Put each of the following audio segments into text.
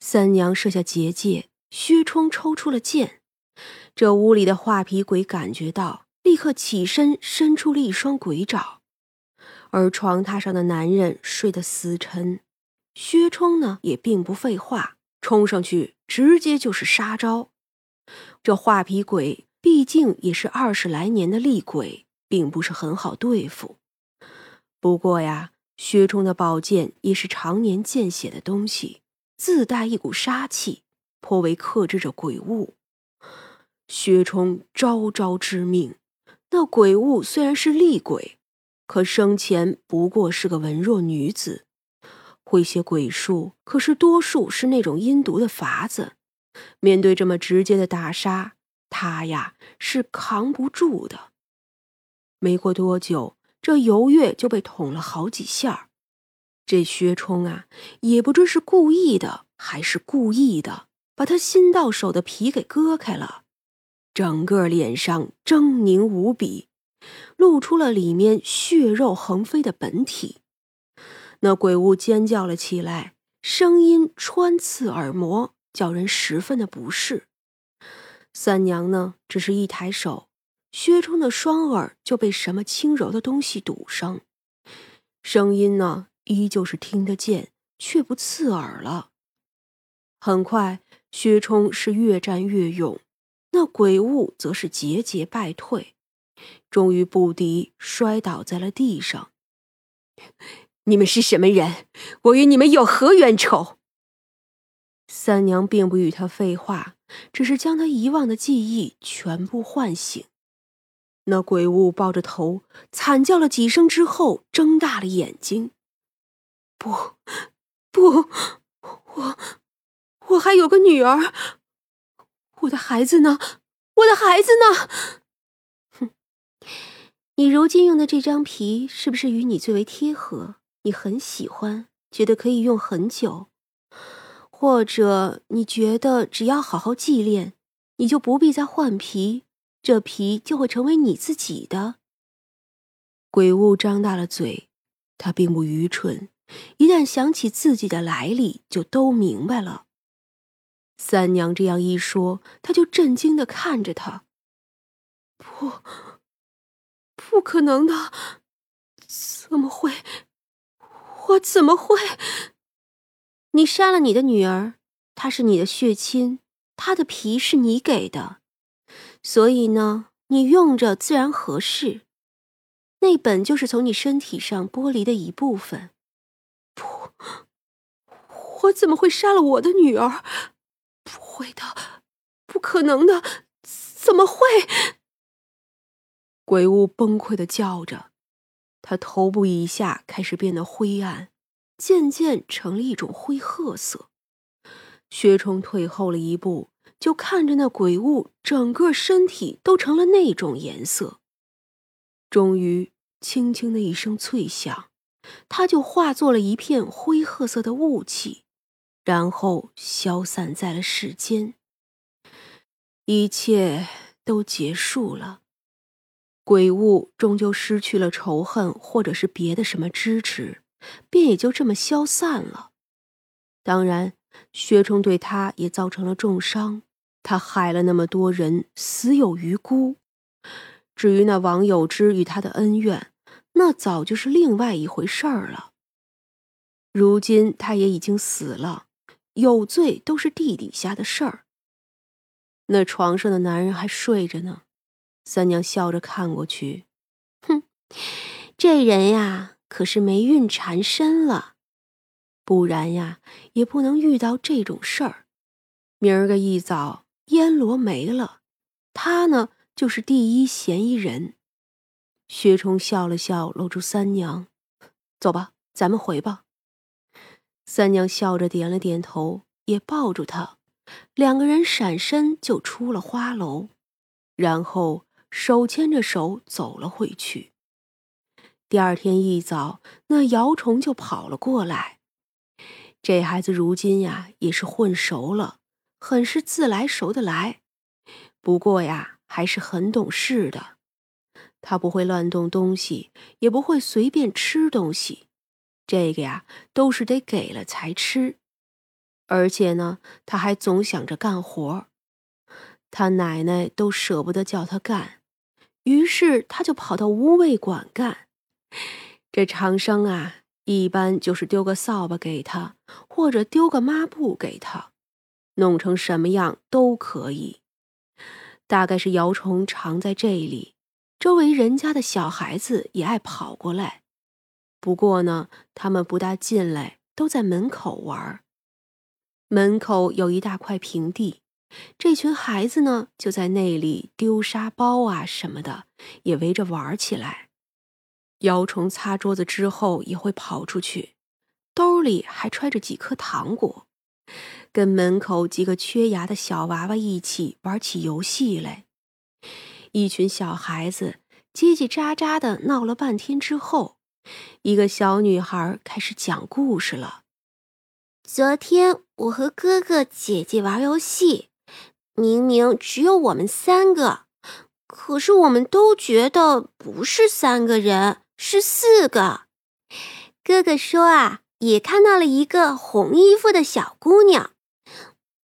三娘设下结界，薛冲抽出了剑。这屋里的画皮鬼感觉到，立刻起身，伸出了一双鬼爪。而床榻上的男人睡得死沉，薛冲呢也并不废话，冲上去直接就是杀招。这画皮鬼毕竟也是二十来年的厉鬼，并不是很好对付。不过呀，薛冲的宝剑也是常年见血的东西，自带一股杀气，颇为克制着鬼物。薛冲招招致命，那鬼物虽然是厉鬼，可生前不过是个文弱女子，会些鬼术，可是多数是那种阴毒的法子。面对这么直接的大杀，他呀是扛不住的。没过多久，这游月就被捅了好几下。这薛冲啊，也不知是故意的还是故意的，把他心到手的皮给割开了，整个脸上狰狞无比，露出了里面血肉横飞的本体。那鬼物尖叫了起来，声音穿刺耳膜。叫人十分的不适。三娘呢，只是一抬手，薛冲的双耳就被什么轻柔的东西堵上，声音呢，依旧是听得见，却不刺耳了。很快，薛冲是越战越勇，那鬼物则是节节败退，终于不敌，摔倒在了地上。你们是什么人？我与你们有何冤仇？三娘并不与他废话，只是将他遗忘的记忆全部唤醒。那鬼物抱着头惨叫了几声之后，睁大了眼睛：“不，不，我，我还有个女儿，我的孩子呢？我的孩子呢？”哼，你如今用的这张皮是不是与你最为贴合？你很喜欢，觉得可以用很久。或者你觉得只要好好祭炼，你就不必再换皮，这皮就会成为你自己的。鬼物张大了嘴，他并不愚蠢，一旦想起自己的来历，就都明白了。三娘这样一说，他就震惊的看着他。不，不可能的，怎么会？我怎么会？你杀了你的女儿，她是你的血亲，她的皮是你给的，所以呢，你用着自然合适。那本就是从你身体上剥离的一部分。我怎么会杀了我的女儿？不会的，不可能的，怎么会？鬼物崩溃的叫着，他头部以下开始变得灰暗。渐渐成了一种灰褐色，薛冲退后了一步，就看着那鬼物，整个身体都成了那种颜色。终于，轻轻的一声脆响，他就化作了一片灰褐色的雾气，然后消散在了世间。一切都结束了，鬼物终究失去了仇恨，或者是别的什么支持。便也就这么消散了。当然，薛冲对他也造成了重伤，他害了那么多人，死有余辜。至于那王有之与他的恩怨，那早就是另外一回事儿了。如今他也已经死了，有罪都是地底下的事儿。那床上的男人还睡着呢。三娘笑着看过去，哼，这人呀。可是霉运缠身了，不然呀，也不能遇到这种事儿。明儿个一早，烟罗没了，他呢就是第一嫌疑人。薛冲笑了笑，搂住三娘：“走吧，咱们回吧。”三娘笑着点了点头，也抱住他，两个人闪身就出了花楼，然后手牵着手走了回去。第二天一早，那姚虫就跑了过来。这孩子如今呀，也是混熟了，很是自来熟的来。不过呀，还是很懂事的。他不会乱动东西，也不会随便吃东西。这个呀，都是得给了才吃。而且呢，他还总想着干活。他奶奶都舍不得叫他干，于是他就跑到无味馆干。这长生啊，一般就是丢个扫把给他，或者丢个抹布给他，弄成什么样都可以。大概是姚虫常在这里，周围人家的小孩子也爱跑过来。不过呢，他们不大进来，都在门口玩。门口有一大块平地，这群孩子呢就在那里丢沙包啊什么的，也围着玩起来。姚虫擦桌子之后也会跑出去，兜里还揣着几颗糖果，跟门口几个缺牙的小娃娃一起玩起游戏来。一群小孩子叽叽喳喳的闹了半天之后，一个小女孩开始讲故事了。昨天我和哥哥姐姐玩游戏，明明只有我们三个，可是我们都觉得不是三个人。是四个。哥哥说啊，也看到了一个红衣服的小姑娘，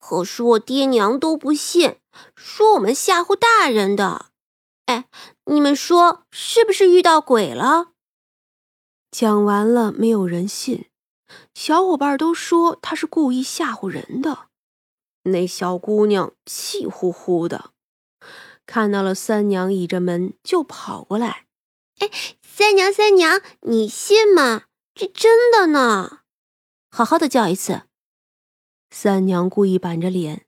可是我爹娘都不信，说我们吓唬大人的。哎，你们说是不是遇到鬼了？讲完了，没有人信，小伙伴都说他是故意吓唬人的。那小姑娘气呼呼的，看到了三娘倚着门就跑过来。哎，三娘，三娘，你信吗？这真的呢！好好的叫一次。三娘故意板着脸，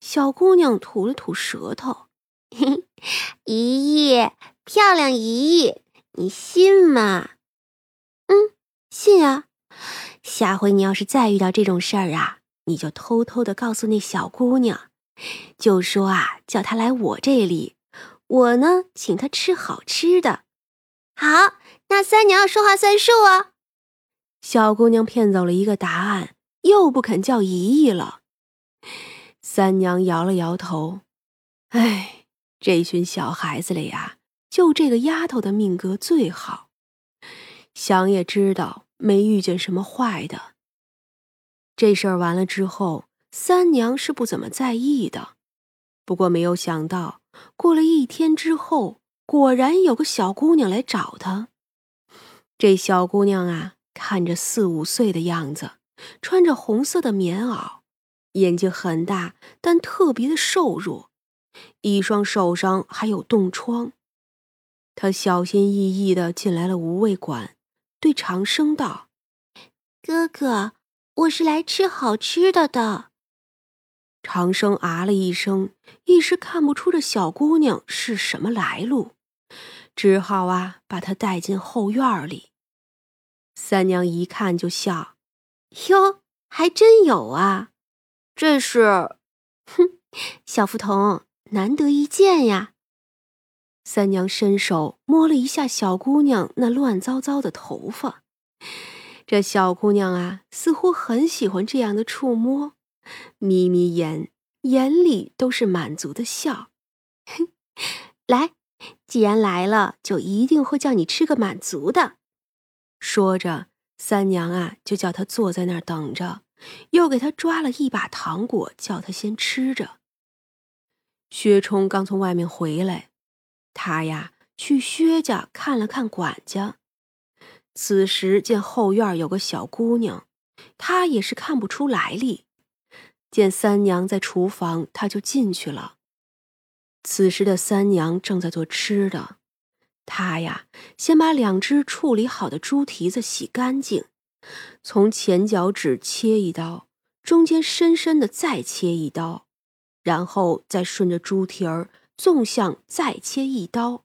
小姑娘吐了吐舌头。姨姨，漂亮姨姨，你信吗？信啊。下回你要是再遇到这种事儿啊，你就偷偷的告诉那小姑娘，就说啊，叫她来我这里，我呢，请她吃好吃的。好，那三娘说话算数哦。小姑娘骗走了一个答案，又不肯叫姨姨了。三娘摇了摇头，哎，这群小孩子里呀，就这个丫头的命格最好。想也知道没遇见什么坏的。这事儿完了之后，三娘是不怎么在意的。不过没有想到，过了一天之后。果然有个小姑娘来找他。这小姑娘啊，看着四五岁的样子，穿着红色的棉袄，眼睛很大，但特别的瘦弱，一双手上还有冻疮。她小心翼翼的进来了无味馆，对长生道：“哥哥，我是来吃好吃的的。”长生啊了一声，一时看不出这小姑娘是什么来路。只好啊，把她带进后院里。三娘一看就笑：“哟，还真有啊！这是，哼，小福童，难得一见呀。”三娘伸手摸了一下小姑娘那乱糟糟的头发，这小姑娘啊，似乎很喜欢这样的触摸，眯眯眼，眼里都是满足的笑。哼，来。既然来了，就一定会叫你吃个满足的。说着，三娘啊就叫他坐在那儿等着，又给他抓了一把糖果，叫他先吃着。薛冲刚从外面回来，他呀去薛家看了看管家，此时见后院有个小姑娘，他也是看不出来历。见三娘在厨房，他就进去了。此时的三娘正在做吃的，她呀，先把两只处理好的猪蹄子洗干净，从前脚趾切一刀，中间深深的再切一刀，然后再顺着猪蹄儿纵向再切一刀。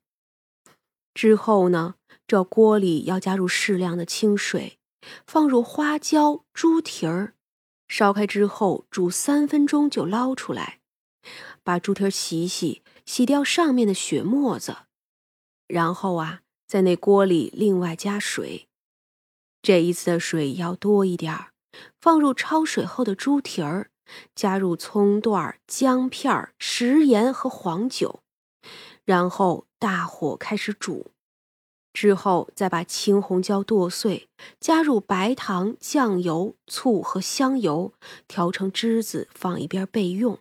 之后呢，这锅里要加入适量的清水，放入花椒、猪蹄儿，烧开之后煮三分钟就捞出来。把猪蹄儿洗洗，洗掉上面的血沫子，然后啊，在那锅里另外加水。这一次的水要多一点儿，放入焯水后的猪蹄儿，加入葱段、姜片、食盐和黄酒，然后大火开始煮。之后再把青红椒剁碎，加入白糖、酱油、醋和香油，调成汁子，放一边备用。